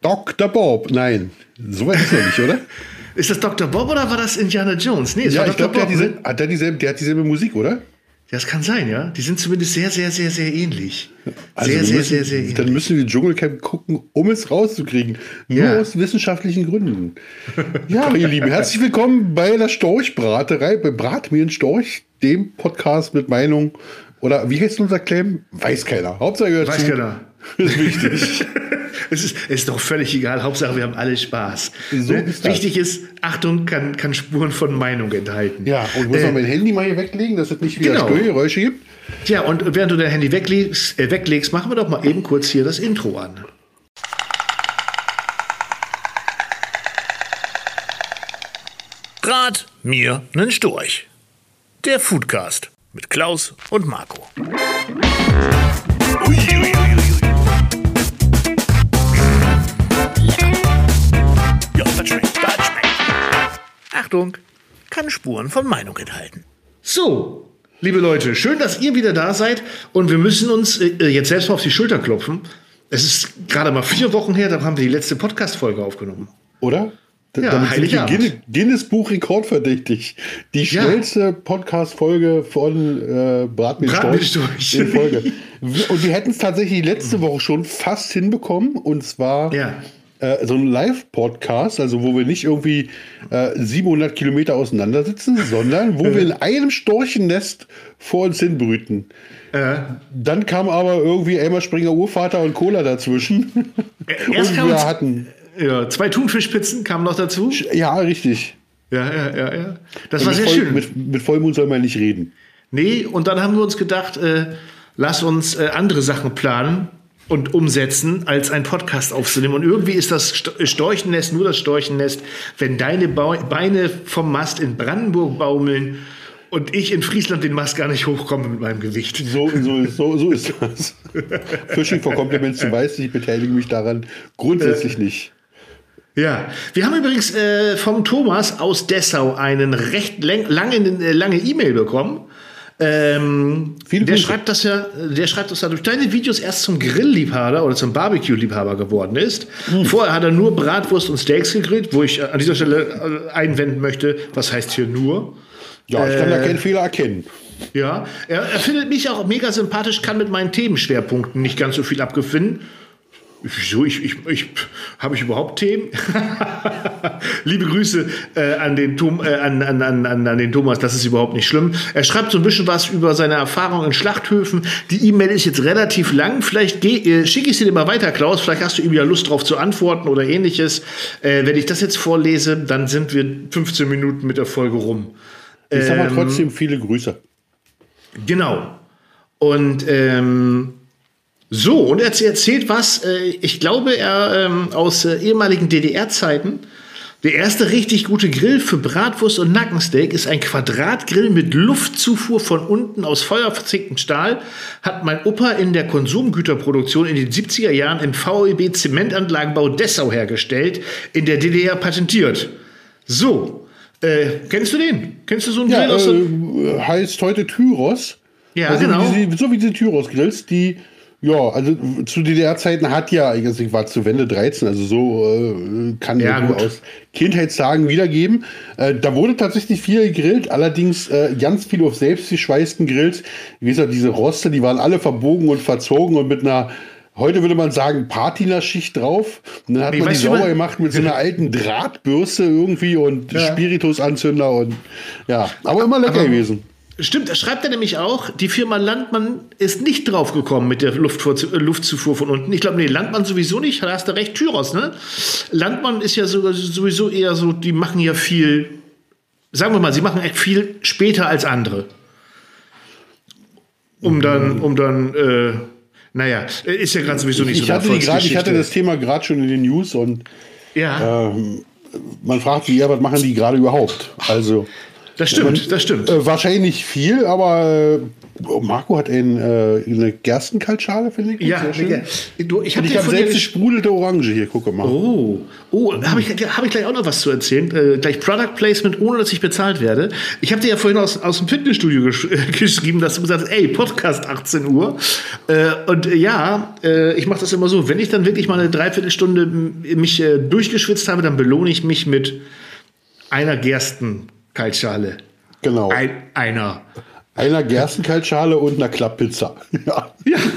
Dr. Bob. Nein, so weit ist er nicht, oder? Ist das Dr. Bob oder war das Indiana Jones? Nee, es Ja, war ich Dr. glaube, der, hat Bob. diese- ne? hat der, dieselbe, der hat dieselbe Musik, oder? Das kann sein, ja. Die sind zumindest sehr, sehr, sehr, sehr ähnlich. Also sehr, sehr, müssen, sehr, sehr Dann ähnlich. müssen wir Dschungelcamp gucken, um es rauszukriegen. Nur Ja. aus wissenschaftlichen Gründen. Ja, ihr Lieben, herzlich willkommen bei der Storchbraterei, bei Brat mir ein Storch, dem Podcast mit Meinung. Oder wie heißt unser Claim? Weiß keiner. Hauptsache ihr hört Weiß zu. keiner. Ist wichtig. Es ist, es ist doch völlig egal. Hauptsache, wir haben alle Spaß. So Ne? ist. Wichtig ist, Achtung, kann, kann Spuren von Meinung enthalten. ja, und muss man mein Handy mal hier weglegen, dass es nicht wieder genau. Störgeräusche gibt. Tja, und während du dein Handy weglegst, äh, weglegst, machen wir doch mal eben kurz hier das Intro an. Rat mir nen Storch. Der Foodcast mit Klaus und Marco. Ja, Achtung, kann Spuren von Meinung enthalten. So, liebe Leute, schön, dass ihr wieder da seid und wir müssen uns äh, jetzt selbst mal auf die Schulter klopfen. Es ist gerade mal vier Wochen her, da haben wir die letzte Podcast-Folge aufgenommen. Oder? D- Ja, Damit sind wir Heiligabend. Guinness- Guinness-Buch rekordverdächtig. Die Ja. schnellste Podcast-Folge von äh, Brat mit Brat mit Storch Storch. in Folge. Und wir hätten es tatsächlich letzte Woche schon fast hinbekommen. Und zwar Ja. Äh, so ein Live-Podcast, also wo wir nicht irgendwie äh, 700 Kilometer auseinander sitzen, sondern wo wir in einem Storchennest vor uns hinbrüten. Äh, Dann kam aber irgendwie Elmar Springer Urvater und Cola dazwischen. erst und wir uns- hatten. ja, zwei Thunfischpizzen kamen noch dazu. Ja, richtig. Ja, ja, ja, ja. Das war mit, sehr Voll, schön. Mit, mit Vollmond soll man nicht reden. Nee, und dann haben wir uns gedacht, äh, lass uns äh, andere Sachen planen und umsetzen, als einen Podcast aufzunehmen. Und irgendwie ist das Sto- Storchennest nur das Storchennest, wenn deine Beine vom Mast in Brandenburg baumeln und ich in Friesland den Mast gar nicht hochkomme mit meinem Gewicht. So, so, so, so ist das. Fishing for Compliments, du weißt, ich beteilige mich daran Äh. grundsätzlich nicht. Ja, wir haben übrigens äh, vom Thomas aus Dessau einen recht lang, lange äh, lange E-Mail bekommen. Ähm, Viele der Grüße. schreibt, dass er, der schreibt, dass er durch deine Videos erst zum Grillliebhaber oder zum Barbecue-Liebhaber geworden ist. Hm. Vorher hat er nur Bratwurst und Steaks gegrillt, wo ich an dieser Stelle äh, einwenden möchte, was heißt hier nur? Ja, ich kann da Äh. keinen Fehler erkennen. Ja, er, er findet mich auch mega sympathisch, kann mit meinen Themenschwerpunkten nicht ganz so viel abgewinnen. Wieso? Ich, ich, ich, Habe ich überhaupt Themen? Liebe Grüße äh, an, den Tom, äh, an, an, an, an den Thomas, das ist überhaupt nicht schlimm. Er schreibt so ein bisschen was über seine Erfahrungen in Schlachthöfen. Die E-Mail ist jetzt relativ lang. Vielleicht äh, schicke ich sie dir mal weiter, Klaus. Vielleicht hast du ihm ja Lust drauf zu antworten oder ähnliches. Äh, wenn ich das jetzt vorlese, dann sind wir 15 Minuten mit der Folge rum. Ich sag mal Ähm. trotzdem viele Grüße. Genau. Und ähm, so, und er erzählt was, äh, ich glaube, er ähm, aus äh, ehemaligen DDR-Zeiten. Der erste richtig gute Grill für Bratwurst und Nackensteak ist ein Quadratgrill mit Luftzufuhr von unten aus feuerverzinktem Stahl. Hat mein Opa in der Konsumgüterproduktion in den 70er Jahren im VEB Zementanlagenbau Dessau hergestellt, in der DDR patentiert. So, äh, kennst du den? Kennst du so einen Ja, Grill aus äh, heißt heute Tyros. Ja, also genau. Wie sie, so wie diese Tyros-Grills, die, ja, also zu DDR-Zeiten hat ja, also ich war zu Wende 13, also so äh, kann Ja, ich aus Kindheitstagen wiedergeben. Äh, da wurde tatsächlich viel gegrillt, allerdings äh, ganz viel auf selbstgeschweißten Grills. Wie gesagt, diese Roste, die waren alle verbogen und verzogen und mit einer Heute würde man sagen, Patina-Schicht drauf. Und dann hat Nee, man die sauber gemacht mit so einer alten Drahtbürste irgendwie und Ja. Spiritusanzünder und ja, aber immer lecker Aber- gewesen. Stimmt, das schreibt er nämlich auch. Die Firma Landmann ist nicht draufgekommen mit der Luftfuhr, äh, Luftzufuhr von unten. Ich glaube, nee, Landmann sowieso nicht. Da hast du recht, Tyros, ne? Landmann ist ja sogar sowieso eher so, die machen ja viel, sagen wir mal, sie machen echt viel später als andere. Um dann, um dann, äh, naja, ist ja gerade sowieso nicht Ich so hatte, die grad, ich hatte das Thema gerade schon in den News und Ja, man fragt sich, ja, was machen die gerade überhaupt? Also, Das stimmt, das stimmt. Äh, wahrscheinlich viel, aber äh, Marco hat ein, äh, eine Gerstenkaltschale, finde ich. Ja, du, ich habe dir selbst gesprudelte Orange hier, gucke mal. Oh, oh, habe ich, hab ich gleich auch noch was zu erzählen. Äh, gleich Product Placement, ohne dass ich bezahlt werde. Ich habe dir ja vorhin aus, aus dem Fitnessstudio gesch geschrieben, dass du gesagt hast, ey, Podcast 18 Uhr. Und ja, ich mache das immer so, wenn ich dann wirklich mal eine Dreiviertelstunde mich durchgeschwitzt habe, dann belohne ich mich mit einer Gerstenkaltschale. Genau. Ein, einer. Einer Gerstenkaltschale und einer Klapppizza. Ja. Ja.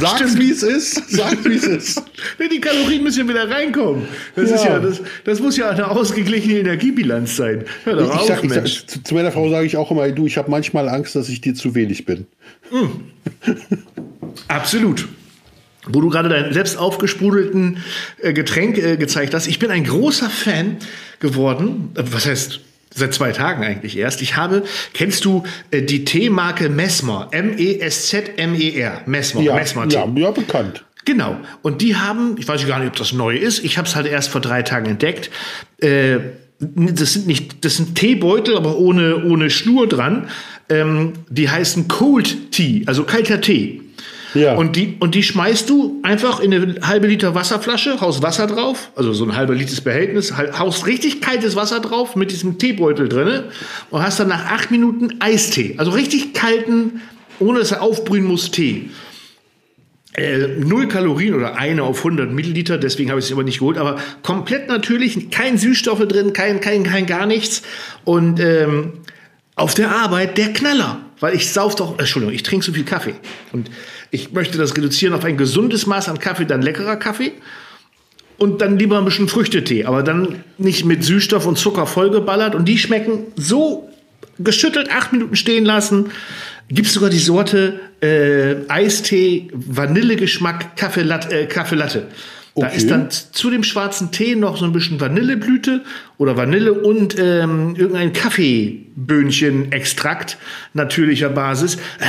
Sag's, wie es ist. Sag's, wie es ist. Die Kalorien müssen wieder reinkommen. Das, Ja. ist ja, das, das muss ja eine ausgeglichene Energiebilanz sein. Hör doch Ich auf, sag, ich sag, Mensch. zu, zu meiner Frau sage ich auch immer, du, ich habe manchmal Angst, dass ich dir zu wenig bin. Absolut. Wo du gerade deinen selbst aufgesprudelten äh, Getränk äh, gezeigt hast. Ich bin ein großer Fan geworden. Äh, Was heißt seit zwei Tagen eigentlich erst? Ich habe, kennst du äh, die Teemarke Messmer? E M-E-S-Z-M-E-R. Messmer. Ja, Messmer Tee. ja, ja, bekannt. Genau. Und die haben, ich weiß gar nicht, ob das neu ist. Ich habe es halt erst vor drei Tagen entdeckt. Äh, das sind nicht, das sind Teebeutel, aber ohne, ohne Schnur dran. Ähm, die heißen Cold Tea, also kalter Tee. Ja. Und die, und die schmeißt du einfach in eine halbe Liter Wasserflasche, haust Wasser drauf, also so ein halber Liters Behältnis, hal- haust richtig kaltes Wasser drauf mit diesem Teebeutel drinne und hast dann nach acht Minuten Eistee. Also richtig kalten, ohne dass er aufbrühen muss, Tee. Äh, null Kalorien oder eine auf 100 Milliliter, deswegen habe ich es aber nicht geholt, aber komplett natürlich, kein Süßstoffe drin, kein, kein, kein gar nichts. Und ähm, auf der Arbeit der Knaller, weil ich sauf doch, Entschuldigung, ich trinke so viel Kaffee. Und ich möchte das reduzieren auf ein gesundes Maß an Kaffee, dann leckerer Kaffee. Und dann lieber ein bisschen Früchtetee, aber dann nicht mit Süßstoff und Zucker vollgeballert. Und die schmecken so geschüttelt, acht Minuten stehen lassen. Gibt sogar die Sorte äh, Eistee, Vanillegeschmack, Kaffee Latte. Äh, Kaffee Latte. Da Okay. ist dann zu dem schwarzen Tee noch so ein bisschen Vanilleblüte oder Vanille und ähm, irgendein Kaffeeböhnchen-Extrakt natürlicher Basis. Äh,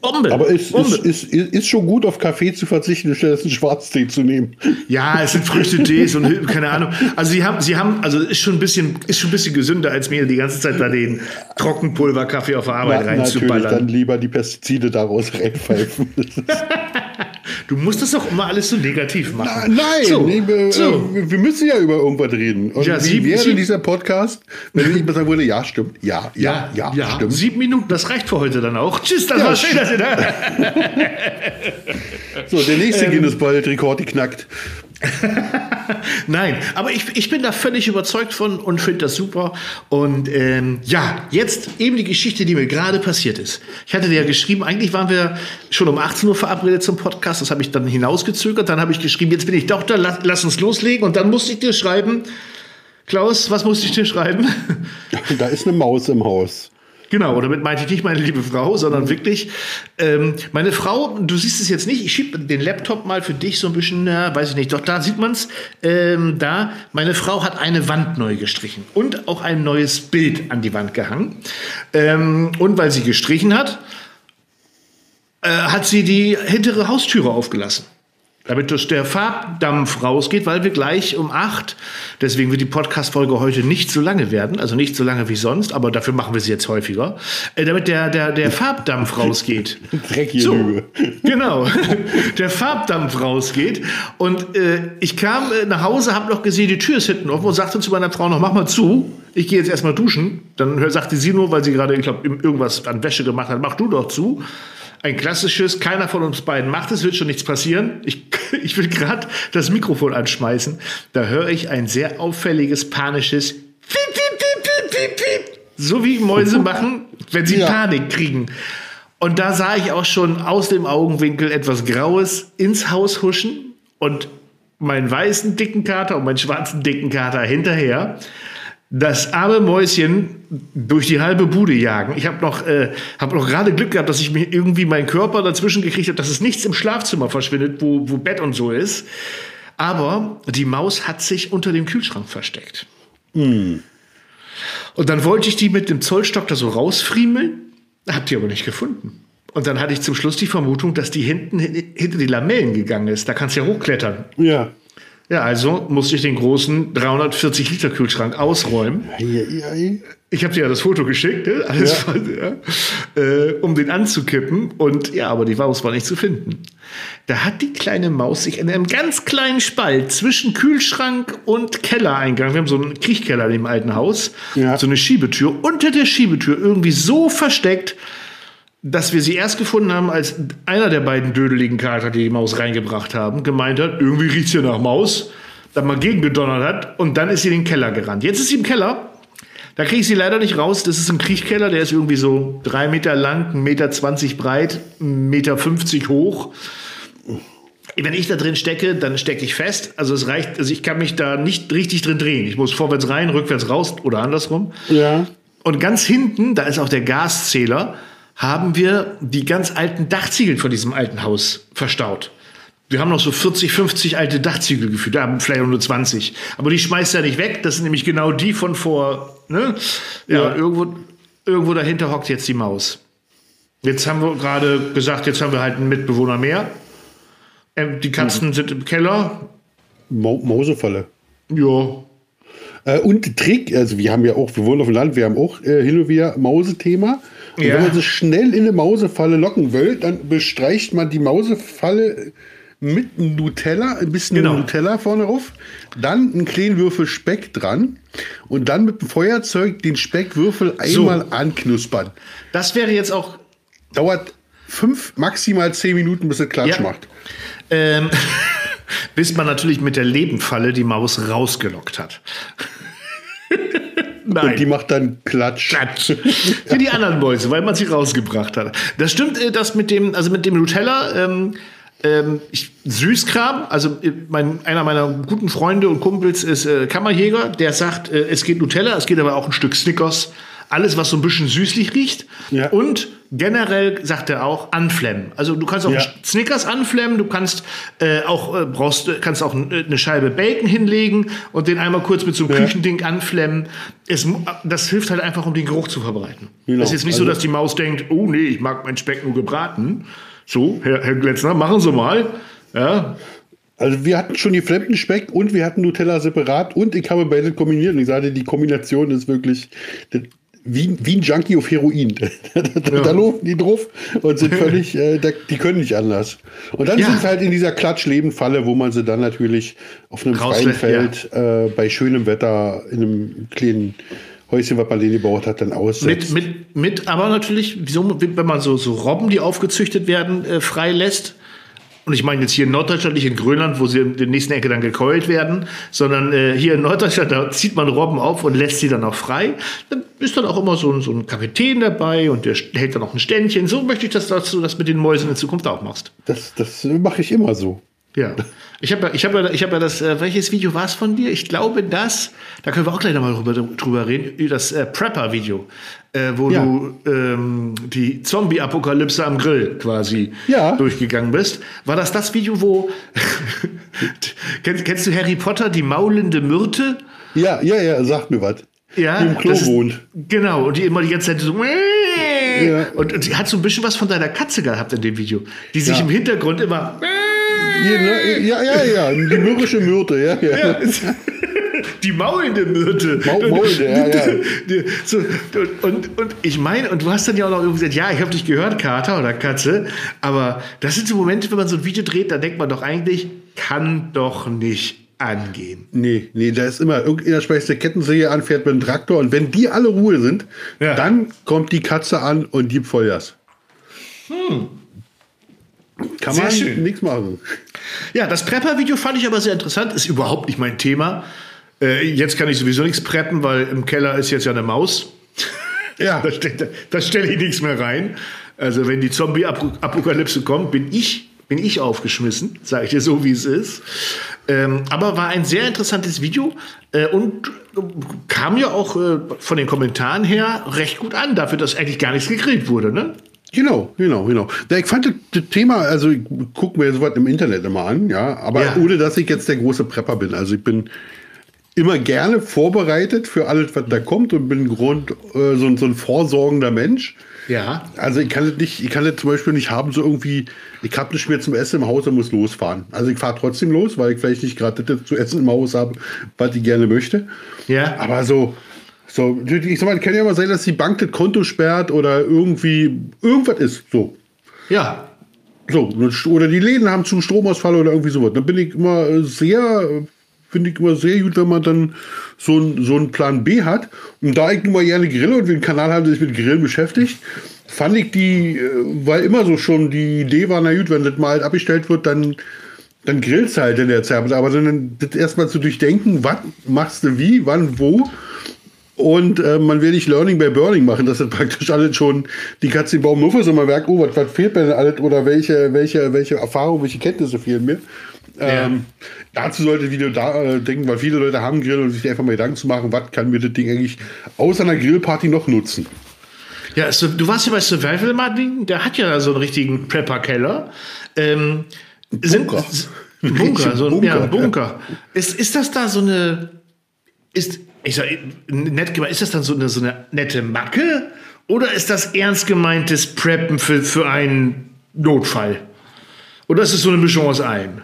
Bombe. Aber es Bombe. ist, ist, ist, schon gut, auf Kaffee zu verzichten, stattdessen Schwarztee zu nehmen. Ja, es sind Früchtetees und keine Ahnung. Also sie haben, sie haben, also ist schon ein bisschen, ist schon ein bisschen gesünder als mir die ganze Zeit da den Trockenpulverkaffee auf der Arbeit Na, natürlich dann reinzuballern. lieber die Pestizide daraus reinpfeifen. Du musst das doch immer alles so negativ machen. Nein, so, nee, wir, so. äh, wir müssen ja über irgendwas reden. Und Ja, wie sieben- wäre sieben- dieser Podcast, wenn ich mal sagen würde, ja, stimmt, ja, ja, ja, stimmt. Sieben Minuten, das reicht für heute dann auch. Tschüss, das Ja, war schön, dass ihr da. So, der Ähm. nächste Guinness-Rekord geknackt. Nein, aber ich, ich bin da völlig überzeugt von und finde das super. Und ähm, ja, jetzt eben die Geschichte, die mir gerade passiert ist. Ich hatte dir ja geschrieben, eigentlich waren wir schon um 18 Uhr verabredet zum Podcast. Das habe ich dann hinausgezögert. Dann habe ich geschrieben, jetzt bin ich doch da, lass, lass uns loslegen. Und dann musste ich dir schreiben, Klaus, was musste ich dir schreiben? Da ist eine Maus im Haus. Genau, damit meinte ich nicht meine liebe Frau, sondern wirklich ähm, meine Frau, du siehst es jetzt nicht, ich schiebe den Laptop mal für dich so ein bisschen, na, weiß ich nicht, doch da sieht man es, ähm, da, meine Frau hat eine Wand neu gestrichen und auch ein neues Bild an die Wand gehangen. Ähm, und weil sie gestrichen hat, äh, hat sie die hintere Haustüre aufgelassen. Damit durch der Farbdampf rausgeht, weil wir gleich um acht, deswegen wird die Podcast-Folge heute nicht so lange werden, also nicht so lange wie sonst, aber dafür machen wir sie jetzt häufiger, äh, damit der, der, der Farbdampf rausgeht. Dreckige So, Lüge. genau. Der Farbdampf rausgeht. Und äh, ich kam äh, nach Hause, habe noch gesehen, die Tür ist hinten offen und sagte zu meiner Frau noch, mach mal zu. Ich gehe jetzt erstmal duschen. Dann hör- sagte sie nur, weil sie gerade, ich glaube, irgendwas an Wäsche gemacht hat, mach du doch zu. Ein klassisches, keiner von uns beiden macht es, wird schon nichts passieren. Ich, ich will gerade das Mikrofon anschmeißen. Da höre ich ein sehr auffälliges, panisches Piep, piep, piep, piep, piep, piep. So wie Mäuse machen, wenn sie Ja. Panik kriegen. Und da sah ich auch schon aus dem Augenwinkel etwas Graues ins Haus huschen und meinen weißen dicken Kater und meinen schwarzen dicken Kater hinterher. Das arme Mäuschen durch die halbe Bude jagen. Ich habe noch, äh, hab noch gerade Glück gehabt, dass ich mir irgendwie meinen Körper dazwischen gekriegt habe, dass es nichts im Schlafzimmer verschwindet, wo, wo Bett und so ist. Aber die Maus hat sich unter dem Kühlschrank versteckt. Und dann wollte ich die mit dem Zollstock da so rausfriemeln, hab die aber nicht gefunden. Und dann hatte ich zum Schluss die Vermutung, dass die hinten hin- hinter die Lamellen gegangen ist. Da kannst du ja hochklettern. Ja. Ja, also musste ich den großen 340 Liter Kühlschrank ausräumen. Ich habe dir ja das Foto geschickt, ne? Alles Ja. voll, ja, äh, um den anzukippen. Und ja, aber die Maus war nicht zu finden. Da hat die kleine Maus sich in einem ganz kleinen Spalt zwischen Kühlschrank und Kellereingang, wir haben so einen Kriechkeller in dem alten Haus, Ja. so eine Schiebetür, unter der Schiebetür irgendwie so versteckt, dass wir sie erst gefunden haben, als einer der beiden dödeligen Kater, die die Maus reingebracht haben, gemeint hat, irgendwie riecht's hier nach Maus, dann mal gegengedonnert hat und dann ist sie in den Keller gerannt. Jetzt ist sie im Keller. Da kriege ich sie leider nicht raus. Das ist ein Kriechkeller, der ist irgendwie so drei Meter lang, 1,20 Meter zwanzig breit, 1,50 Meter fünfzig hoch. Wenn ich da drin stecke, dann stecke ich fest. Also es reicht, also ich kann mich da nicht richtig drin drehen. Ich muss vorwärts rein, rückwärts raus oder andersrum. Ja. Und ganz hinten, da ist auch der Gaszähler, haben wir die ganz alten Dachziegel von diesem alten Haus verstaut. Wir haben noch so 40, 50 alte Dachziegel gefühlt, da haben vielleicht nur 20. Aber die schmeißt er nicht weg, das sind nämlich genau die von vor, ne? Ja, Ja. Irgendwo, irgendwo dahinter hockt jetzt die Maus. Jetzt haben wir gerade gesagt, jetzt haben wir halt einen Mitbewohner mehr. Ähm, die Katzen sind im Keller. Mo Mausefalle. Ja, Äh, und Trick, also wir haben ja auch, wir wohnen auf dem Land, wir haben auch äh, hin und wieder Mausethema. Und Ja. wenn man sie schnell in eine Mausefalle locken will, dann bestreicht man die Mausefalle mit Nutella, ein bisschen Genau. Nutella vorne drauf, dann einen kleinen Würfel Speck dran und dann mit dem Feuerzeug den Speckwürfel So. einmal anknuspern. das wäre jetzt auch Dauert fünf, maximal zehn Minuten, bis es Klatsch Ja. macht. Ähm, bis man natürlich mit der Lebenfalle die Maus rausgelockt hat. Und die macht dann Klatsch. Klatsch. Wie die anderen Mäuse, weil man sie rausgebracht hat. Das stimmt, äh, das mit dem, also mit dem Nutella, ähm, ähm, ich, Süßkram, also äh, mein, einer meiner guten Freunde und Kumpels ist äh, Kammerjäger, der sagt, äh, es geht Nutella, es geht aber auch ein Stück Snickers, alles, was so ein bisschen süßlich riecht. Ja. Und generell sagt er auch anflemmen. Also du kannst auch Ja. Snickers anflemmen, du kannst äh, auch äh, brauchst äh, kannst auch äh, eine Scheibe Bacon hinlegen und den einmal kurz mit so einem Ja. Küchending anflemmen. Es, mu- das hilft halt einfach, um den Geruch zu verbreiten. Genau. Es ist jetzt nicht so, Also- dass die Maus denkt, oh nee, ich mag meinen Speck nur gebraten. So, Herr, Herr Gletzner, machen Sie mal. Ja, Also wir hatten schon geflammten Speck und wir hatten Nutella separat und ich habe beide kombiniert und ich sagte, die Kombination ist wirklich das- wie, wie ein Junkie auf Heroin. da, da laufen die drauf und sind völlig, äh, da, die können nicht anders. Und dann Ja. sind sie halt in dieser Klatsch-Leben-Falle, wo man sie dann natürlich auf einem freien Rauslässt, Feld äh, bei schönem Wetter in einem kleinen Häuschen, was man den gebaut hat, dann aussetzt. mit, mit, mit, aber natürlich, wieso, wenn man so, so Robben, die aufgezüchtet werden, äh, freilässt. Und ich meine jetzt hier in Norddeutschland, nicht in Grönland, wo sie in der nächsten Ecke dann gekeult werden, sondern äh, hier in Norddeutschland, da zieht man Robben auf und lässt sie dann auch frei. Dann ist dann auch immer so, ein- so ein Kapitän dabei und der hält dann auch ein Ständchen. So möchte ich, dass, dass du das mit den Mäusen in Zukunft auch machst. das das mache ich immer so. Ja. Ich habe ja, ich hab ja, ich hab ja das, äh, welches Video war es von dir? Ich glaube, das, da können wir auch gleich nochmal drüber, drüber reden, über das äh, Prepper-Video, äh, wo Ja. du ähm, die Zombie-Apokalypse am Grill quasi Ja. durchgegangen bist. War das das Video, wo, kennst, kennst du Harry Potter, die maulende Myrte? Ja, ja, ja, sag mir was. Ja, die im Klo ist- wohnt. Genau, und die immer die ganze Zeit so. Ja. Und, und die hat so ein bisschen was von deiner Katze gehabt in dem Video, die sich im Hintergrund immer. Ja, ne, ja, ja, ja, die mürrische Myrte, ja, ja. Ja, die maulende Myrte. Mau- maulende, ja, ja. Die- So, und, und, und ich meine, und du hast dann ja auch noch irgendwie gesagt, ja, ich habe dich gehört, Kater oder Katze, aber das sind so Momente, wenn man so ein Video dreht, da denkt man doch eigentlich, kann doch nicht angehen. Nee, nee, da ist immer irgendeiner schmeißt der Kettensäge an, fährt mit dem Traktor und wenn die alle Ruhe sind, Ja. dann kommt die Katze an und gibt Vollgas. Kann Sehr man schön. nichts machen. Ja, das Prepper-Video fand ich aber sehr interessant, ist überhaupt nicht mein Thema. Äh, jetzt kann ich sowieso nichts preppen, weil im Keller ist jetzt ja eine Maus. Ja, Da, ste- da stelle ich nichts mehr rein. Also wenn die Zombie-Apokalypse kommt, bin ich, bin ich aufgeschmissen, sage ich dir so, wie es ist. Ähm, aber war ein sehr interessantes Video äh, und kam ja auch äh, von den Kommentaren her recht gut an, dafür, dass eigentlich gar nichts gegrillt wurde. Ne? Genau, genau, genau. Ich fand das, Thema, also ich gucke mir sowas im Internet immer an, ja, aber Ja. ohne dass ich jetzt der große Prepper bin. Also ich bin immer gerne vorbereitet für alles, was da kommt und bin Grund, äh, so, ein- so ein vorsorgender Mensch. Ja. Also ich kann das nicht, ich kann das zum Beispiel nicht haben, so irgendwie, ich habe nicht mehr zum Essen im Haus und muss losfahren. Also ich fahre trotzdem los, weil ich vielleicht nicht gerade das zu essen im Haus habe, was ich gerne möchte. Ja. Aber so, so, ich sag mal, kann ja mal sein, dass die Bank das Konto sperrt oder irgendwie irgendwas ist. So. Ja. So, oder die Läden haben zu Stromausfall oder irgendwie sowas. Dann bin ich immer sehr, finde ich immer sehr gut, wenn man dann so, ein, so einen Plan B hat. Und da ich nun mal gerne grille und wir einen Kanal haben, der sich mit Grillen beschäftigt, fand ich die, äh, weil immer so schon die Idee war, na gut, wenn das mal halt abgestellt wird, dann, dann grillst du halt in der Zeit. Aber dann das erstmal zu durchdenken, was machst du wie, wann, wo. Und äh, man will nicht Learning by Burning machen, dass das praktisch alles schon die Katze im Baum nur ist und man merkt, oh, was, was fehlt mir denn alles oder welche, welche, welche Erfahrung, welche Kenntnisse fehlen mir. Ja. Ähm, dazu sollte Video da äh, denken, weil viele Leute haben Grill und sich einfach mal Gedanken zu machen, was kann mir das Ding eigentlich außer einer Grillparty noch nutzen. Ja, so, du warst ja bei Survival Martin, der hat ja so einen richtigen Prepper-Keller. Ähm, sind- Bunker. s- Bunker, so ein Bunker. Ja, Bunker. Ist, ist das da so eine, ist, ich sag, nett gemeint, ist das dann so eine, so eine nette Macke? Oder ist das ernst gemeintes Preppen für, für einen Notfall? Oder ist es so eine Mischung aus allem?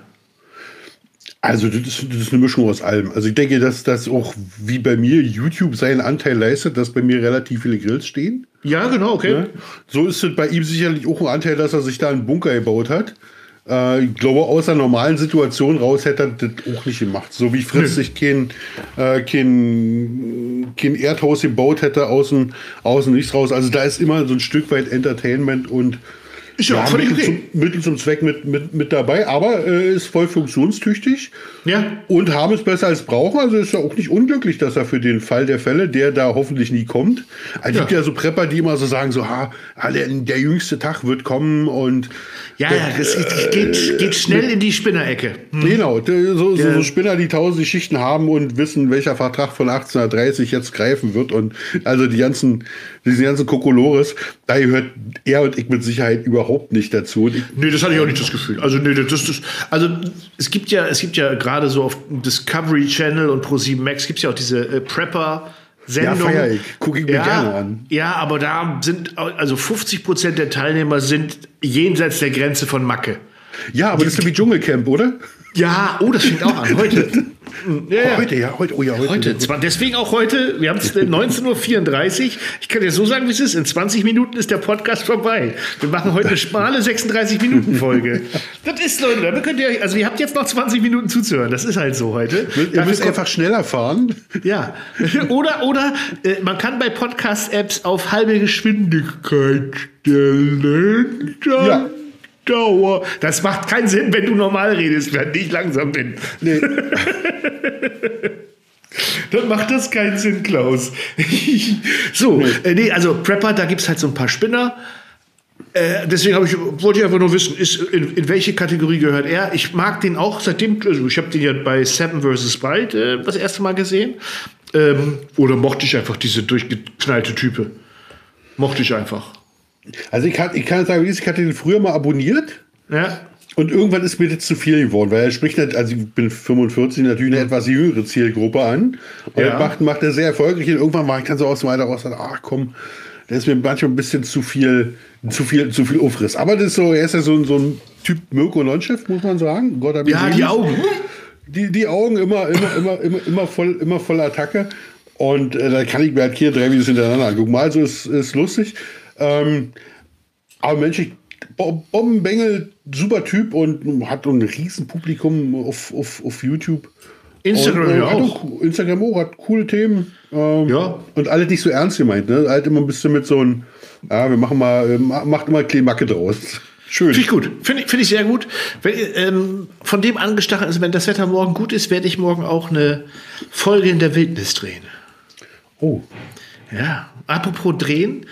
Also das ist, das ist eine Mischung aus allem. Also ich denke, dass das auch wie bei mir YouTube seinen Anteil leistet, dass bei mir relativ viele Grills stehen. Ja, genau, okay. Ne? So ist es bei ihm sicherlich auch ein Anteil, dass er sich da einen Bunker gebaut hat. Äh, ich glaube, aus einer normalen Situation raus hätte er das auch nicht gemacht. So wie Fritz sich kein, äh, kein, kein Erdhaus gebaut hätte, außen, außen nichts raus. Also da ist immer so ein Stück weit Entertainment und Ist ja auch völlig Mittel, okay. zum, Mittel zum Zweck mit, mit, mit dabei, aber äh, ist voll funktionstüchtig. Ja. Und haben es besser als brauchen. Also ist ja auch nicht unglücklich, dass er für den Fall der Fälle, der da hoffentlich nie kommt. Es gibt Ja. ja so Prepper, die immer so sagen, so, ha, ah, der, der jüngste Tag wird kommen und Ja, ja, das geht, geht, geht schnell in die Spinnerecke. Genau, der- so, so, Der- so Spinner, die tausend Geschichten haben und wissen, welcher Vertrag von 1830 jetzt greifen wird. Und also die ganzen, diese ganzen Kokolores, da gehört er und ich mit Sicherheit überhaupt nicht dazu. Und ich, Nee, das hatte ich auch nicht das Gefühl. Also, nee, das ist, also, es gibt ja, es gibt ja gerade so auf Discovery Channel und Pro7 Max gibt es ja auch diese äh, Prepper. Sendung. Ja, feier ich. Guck ich mir ja, gerne an. Ja, aber da sind, also 50 Prozent der Teilnehmer sind jenseits der Grenze von Macke. ja, aber das ist ja wie Dschungelcamp, oder? Ja, oh, das fängt auch an. Heute. Ja. Heute, ja, heute, oh ja, heute. Heute, zwar deswegen auch heute, wir haben es 19.34 Uhr. Ich kann dir so sagen, wie es ist. In 20 Minuten ist der Podcast vorbei. Wir machen heute eine schmale 36-Minuten-Folge. das ist, Leute, da könnt ihr euch, also ihr habt jetzt noch 20 Minuten zuzuhören. Das ist halt so heute. Ihr Dafür müsst einfach schneller fahren. ja. Oder, oder äh, man kann bei Podcast-Apps auf halbe Geschwindigkeit stellen. Ja. Dauer. Das macht keinen Sinn, wenn du normal redest, während ich langsam bin. Nee. Dann macht das keinen Sinn, Klaus. so, äh, nee, also Prepper, da gibt es halt so ein paar Spinner. Äh, deswegen ich, wollte ich einfach nur wissen, ist, in, in welche Kategorie gehört er? Ich mag den auch seitdem, also ich habe den ja bei Seven vs. Wild äh, das erste Mal gesehen. Ähm, oder mochte ich einfach diese durchgeknallte Type. Mochte ich einfach. Also ich kann, ich kann sagen, ich hatte den früher mal abonniert. Ja. Und irgendwann ist mir das zu viel geworden, weil er spricht, also ich bin 45, natürlich eine etwas jüngere Zielgruppe an. Und Ja. das macht, macht er sehr erfolgreich. Und irgendwann war ich dann so aus dem Alter raus, ach komm, der ist mir manchmal ein bisschen zu viel, zu viel, zu viel Aufriss. Aber das ist so, er ist ja so, ein- so ein Typ Mirko Nonchef, muss man sagen. Gott Ja, die Augen. Die, die Augen immer, immer, immer, immer, immer voll, immer voll Attacke. Und äh, da kann ich mir halt hier drei Videos hintereinander angucken. Mal so ist, ist lustig. Ähm, aber Mensch, ich, Bo- Bombenbengel, super Typ und hat ein riesen Publikum auf, auf, auf YouTube. Instagram und, äh, ja auch. Instagram auch, hat coole Themen. Ähm, Ja. Und alle nicht so ernst gemeint, ne? Halt immer ein bisschen mit so ein, ja, wir machen mal, äh, ma- macht immer Klemacke draus. Schön. Finde ich gut. Finde ich, finde ich sehr gut. Wenn, ähm, von dem angestachelt ist, wenn das Wetter morgen gut ist, werde ich morgen auch eine Folge in der Wildnis drehen. Oh, Ja. Apropos drehen.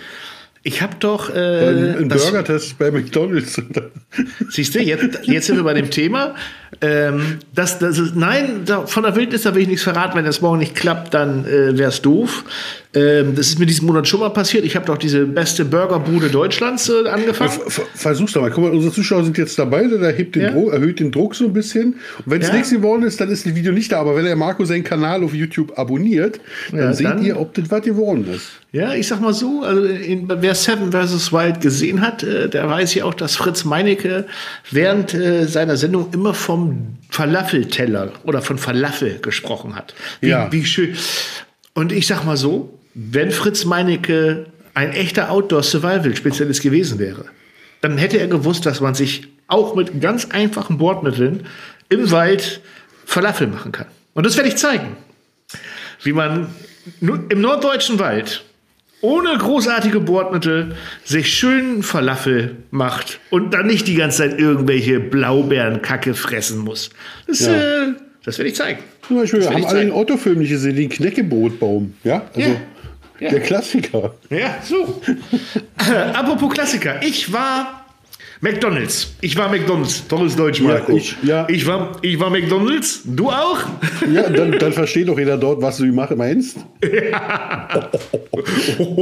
Ich habe doch. Äh, ein Burger-Test bei McDonalds. Siehst du, jetzt, jetzt sind wir bei dem Thema. Ähm, das, das ist, nein, da, von der Wildnis, da will ich nichts verraten. Wenn das morgen nicht klappt, dann äh, wäre es doof. Ähm, das ist mir diesen Monat schon mal passiert. Ich habe doch diese beste Burgerbude Deutschlands äh, angefangen. Ver versuch's doch mal. Guck mal, unsere Zuschauer sind jetzt dabei, der hebt den Ja. Druck, erhöht den Druck so ein bisschen. Und wenn es Ja. nichts geworden ist, dann ist das Video nicht da. Aber wenn der Marco seinen Kanal auf YouTube abonniert, dann Ja, seht dann- ihr, ob das was geworden ist. Ja, ich sag mal so, also in, wer Seven vs. Wild gesehen hat, äh, der weiß ja auch, dass Fritz Meinecke während äh, seiner Sendung immer vom Falafelteller oder von Falafel gesprochen hat. Wie, Ja. wie schön. Und ich sag mal so, wenn Fritz Meinecke ein echter Outdoor-Survival-Spezialist gewesen wäre, dann hätte er gewusst, dass man sich auch mit ganz einfachen Bordmitteln im Wald Falafel machen kann. Und das werde ich zeigen wie man im norddeutschen Wald ohne großartige Bordmittel sich schön Falafel macht und dann nicht die ganze Zeit irgendwelche Blaubeerenkacke fressen muss. Das, Ja. äh, das werde ich zeigen. Zum Beispiel, haben alle den. Otto-Film nicht gesehen, den Knäckebrotbaum. Ja, also Ja. Ja. der Klassiker. Ja, so. Apropos Klassiker. Ich war McDonalds. Ich war McDonalds. Tolles Deutsch, Marco. ich- ja. ich, war, ich war McDonalds. Du auch? Ja, dann, dann versteht doch jeder dort, was du meinst.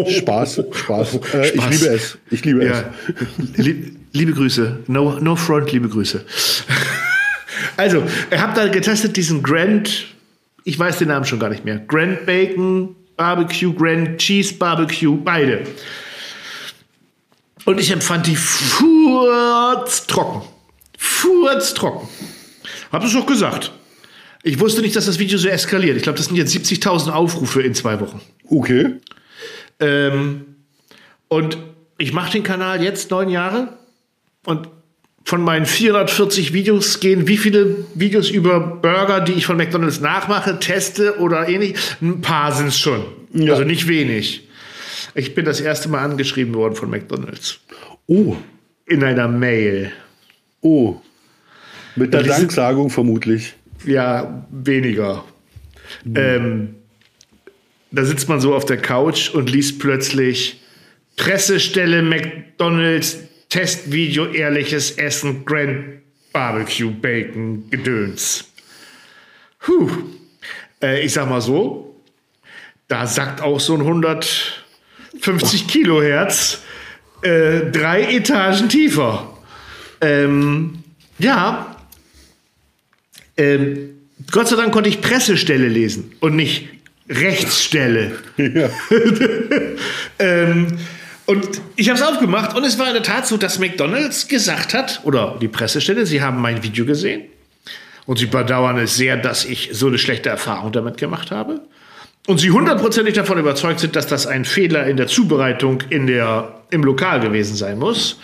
Spaß, Spaß. Äh, Ich Spaß. liebe es. Ich liebe Ja. Lie- Liebe Grüße. No, no front, liebe Grüße. Also, ihr habt da getestet diesen Grand, ich weiß den Namen schon gar nicht mehr. Grand Bacon Barbecue, Grand Cheese Barbecue, beide. Und ich empfand die furztrocken. Furztrocken. Hab es doch gesagt. Ich wusste nicht, dass das Video so eskaliert. Ich glaube, das sind jetzt 70.000 Aufrufe in zwei Wochen. Okay. Ähm, und ich mache den Kanal jetzt neun Jahre und von meinen 440 Videos gehen wie viele Videos über Burger, die ich von McDonalds nachmache, teste oder ähnlich? Ein paar sind es schon. Ja. Also nicht wenig. Ich bin das erste Mal angeschrieben worden von McDonalds. Oh, In einer Mail. oh. Mit der Danksagung vermutlich. Ja, weniger. Ähm, da sitzt man so auf der Couch und liest plötzlich Pressestelle McDonalds Testvideo ehrliches Essen Grand Barbecue Bacon Gedöns. Puh. Äh, ich sag mal so, da sackt auch so ein 150 Kilohertz äh, drei Etagen tiefer. Ähm, ja, ähm, Gott sei Dank konnte ich Pressestelle lesen und nicht Rechtsstelle. Ja. Ähm, und ich habe es aufgemacht und es war in der Tat so, dass McDonald's gesagt hat, oder die Pressestelle, sie haben mein Video gesehen und sie bedauern es sehr, dass ich so eine schlechte Erfahrung damit gemacht habe. Und sie hundertprozentig davon überzeugt sind, dass das ein Fehler in der Zubereitung in der, im Lokal gewesen sein muss.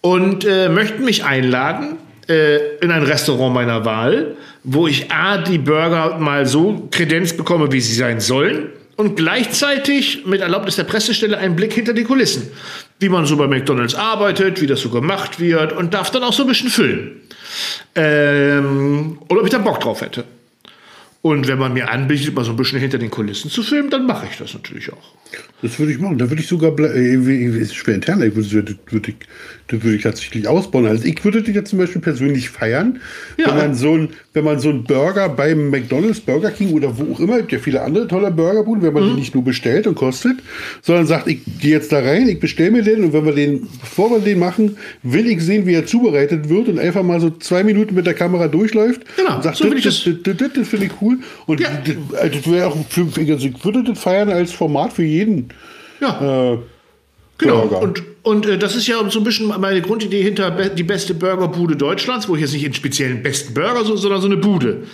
Und äh, möchten mich einladen äh, in ein Restaurant meiner Wahl, wo ich A, die Burger mal so kredenz bekomme, wie sie sein sollen. Und gleichzeitig mit Erlaubnis der Pressestelle einen Blick hinter die Kulissen. Wie man so bei McDonalds arbeitet, wie das so gemacht wird und darf dann auch so ein bisschen filmen. Ähm, oder ob ich da Bock drauf hätte. Und wenn man mir anbietet, mal so ein bisschen hinter den Kulissen zu filmen, dann mache ich das natürlich auch. Das würde ich machen. Da würde ich sogar, äh, ist schwer intern, ich würde, würde ich, das würde ich tatsächlich ausbauen. Also ich würde das ja zum Beispiel persönlich feiern, Ja. wenn man so ein, wenn man so einen Burger beim McDonalds, Burger King oder wo auch immer, gibt ja viele andere tolle Burgerbuden, wenn man Mhm. die nicht nur bestellt und kostet, sondern sagt, ich gehe jetzt da rein, ich bestelle mir den und wenn wir den, bevor wir den machen, will ich sehen, wie er zubereitet wird und einfach mal so zwei Minuten mit der Kamera durchläuft Genau, und sagt, so das, das, das, das, das finde ich cool. Und Ja. das, also das wäre auch für, also ich würde das feiern als Format für jeden. Ja. Äh, Genau. Burger. Und, und äh, das ist ja so ein bisschen meine Grundidee hinter be die beste Burgerbude Deutschlands, wo ich jetzt nicht in speziellen besten Burger, so, sondern so eine Bude.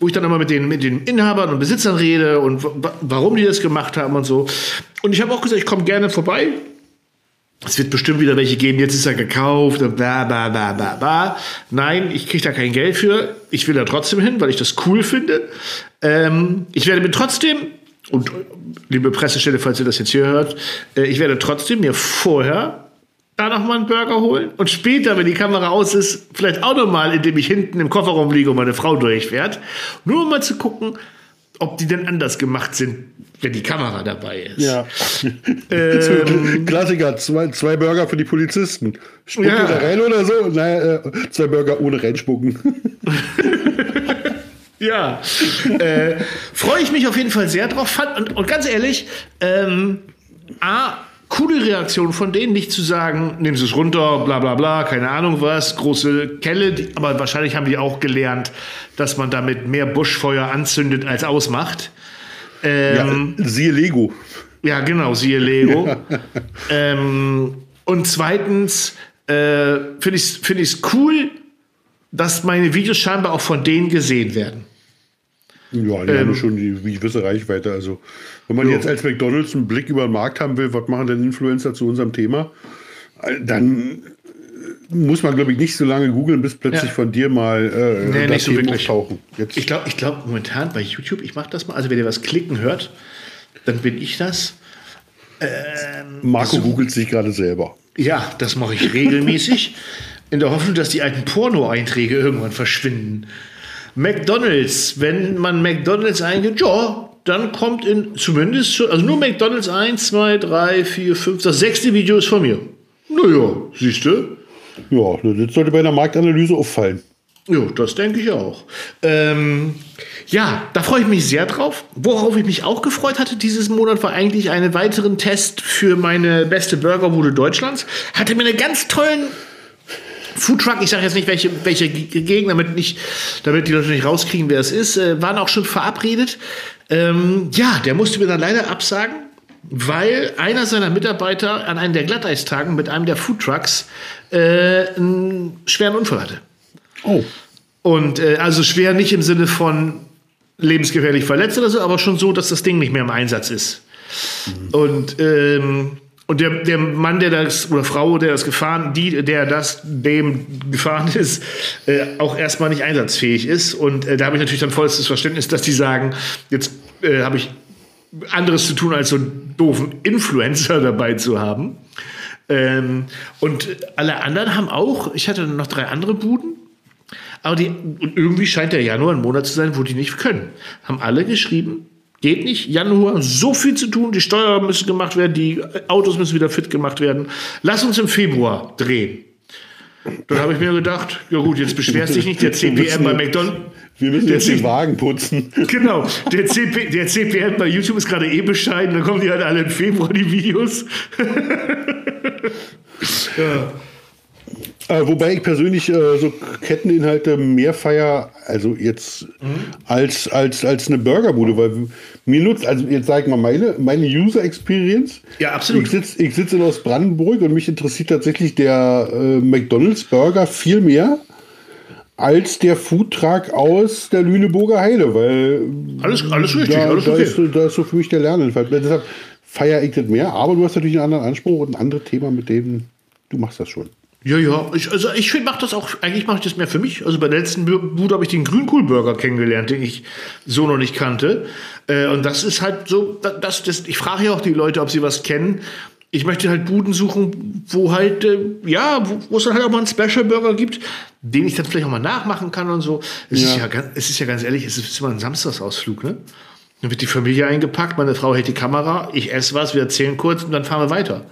Wo ich dann immer mit den, mit den Inhabern und Besitzern rede und wa- warum die das gemacht haben und so. Und ich habe auch gesagt, ich komme gerne vorbei. Es wird bestimmt wieder welche geben, jetzt ist er gekauft und bla bla bla bla bla. Nein, ich kriege da kein Geld für. Ich will da trotzdem hin, weil ich das cool finde. Ähm, ich werde mir trotzdem, und liebe Pressestelle, falls ihr das jetzt hier hört, äh, ich werde trotzdem mir vorher da noch mal einen Burger holen und später, wenn die Kamera aus ist, vielleicht auch noch mal, indem ich hinten im Kofferraum liege und meine Frau durchfährt, nur um mal zu gucken, ob die denn anders gemacht sind, wenn die Kamera dabei ist. Ja. Ähm, Klassiker, zwei, zwei Burger für die Polizisten. Spucken ja. da rein oder so? Naja, äh, zwei Burger ohne reinspucken. ja. Äh, Freue ich mich auf jeden Fall sehr drauf. Und, und ganz ehrlich, ähm, A, coole Reaktion von denen, nicht zu sagen, nehmen Sie es runter, bla bla bla, keine Ahnung was, große Kelle, die, aber wahrscheinlich haben die auch gelernt, dass man damit mehr Buschfeuer anzündet als ausmacht. Ähm, ja, siehe Lego. Ja, genau, siehe Lego. Ja. Ähm, und zweitens äh, finde ich es find cool, dass meine Videos scheinbar auch von denen gesehen werden. Ja, die ähm, haben schon die, gewisse Reichweite. Also, wenn man jo. jetzt als McDonalds einen Blick über den Markt haben will, was machen denn Influencer zu unserem Thema, äh, dann muss man, glaube ich, nicht so lange googeln, bis plötzlich ja. von dir mal äh, nee, nicht so wirklich. tauchen. Jetzt. Ich glaube ich glaub momentan bei YouTube, ich mache das mal, also wenn ihr was klicken hört, dann bin ich das. Ähm, Marco so, googelt sich gerade selber. Ja, das mache ich regelmäßig, in der Hoffnung, dass die alten Porno-Einträge irgendwann verschwinden. McDonalds, wenn man McDonalds eingibt, ja, dann kommt in zumindest, also nur McDonalds 1, 2, 3, 4, 5, das sechste Video ist von mir. Naja, siehst du? Ja, das sollte bei einer Marktanalyse auffallen. Ja, das denke ich auch. Ähm, ja, da freue ich mich sehr drauf. Worauf ich mich auch gefreut hatte dieses Monat war eigentlich einen weiteren Test für meine beste Burgerbude Deutschlands. Hatte mir einen ganz tollen Foodtruck, ich sage jetzt nicht, welche, welche Gegend, damit, nicht, damit die Leute nicht rauskriegen, wer es ist, äh, waren auch schon verabredet. Ähm, ja, der musste mir dann leider absagen weil einer seiner Mitarbeiter an einem der Glatteistagen mit einem der Foodtrucks äh, einen schweren Unfall hatte. Oh. Und äh, also schwer nicht im Sinne von lebensgefährlich verletzt oder so, aber schon so, dass das Ding nicht mehr im Einsatz ist. Mhm. Und ähm, und der, der Mann, der das, oder Frau, der das gefahren, die, der das dem gefahren ist, äh, auch erstmal nicht einsatzfähig ist. Und äh, da habe ich natürlich dann vollstes Verständnis, dass die sagen, jetzt äh, habe ich anderes zu tun, als so einen doofen Influencer dabei zu haben. Ähm, und alle anderen haben auch, ich hatte noch drei andere Buden, aber die, und irgendwie scheint der Januar ein Monat zu sein, wo die nicht können. Haben alle geschrieben, geht nicht, Januar, so viel zu tun, die Steuern müssen gemacht werden, die Autos müssen wieder fit gemacht werden. Lass uns im Februar drehen. Dann habe ich mir gedacht, ja gut, jetzt beschwert sich nicht der CPM bei McDonald's. Wir müssen jetzt den Wagen putzen. Genau. Der, CP, der CPM bei YouTube ist gerade eh bescheiden. Dann kommen die halt alle im Februar, die Videos. ja. Äh, wobei ich persönlich äh, so Ketteninhalte mehr feier, also jetzt mhm. als, als, als eine Burgerbude, weil mir nutzt, also jetzt sag ich mal meine, meine User Experience. Ja, absolut. Ich sitze ich sitz in Ostbrandenburg und mich interessiert tatsächlich der äh, McDonalds Burger viel mehr als der Foodtruck aus der Lüneburger Heide, weil alles, alles richtig, da, alles okay. Da ist, da ist so für mich der Lernentfall. Deshalb feiere ich das mehr, aber du hast natürlich einen anderen Anspruch und ein anderes Thema, mit dem du machst das schon. Ja, ja. Ich, also ich finde, mache das auch, eigentlich mache ich das mehr für mich. Also bei der letzten Bude habe ich den Grünkohlburger kennengelernt, den ich so noch nicht kannte. Äh, und das ist halt so, das, das, ich frage ja auch die Leute, ob sie was kennen. Ich möchte halt Buden suchen, wo halt, äh, ja, wo es dann halt auch mal einen Special Burger gibt, den ich dann vielleicht auch mal nachmachen kann und so. Es, ja. Ist, ja, es ist ja ganz ehrlich, es ist immer ein Samstagsausflug, ne? Dann wird die Familie eingepackt, meine Frau hält die Kamera, ich esse was, wir erzählen kurz und dann fahren wir weiter.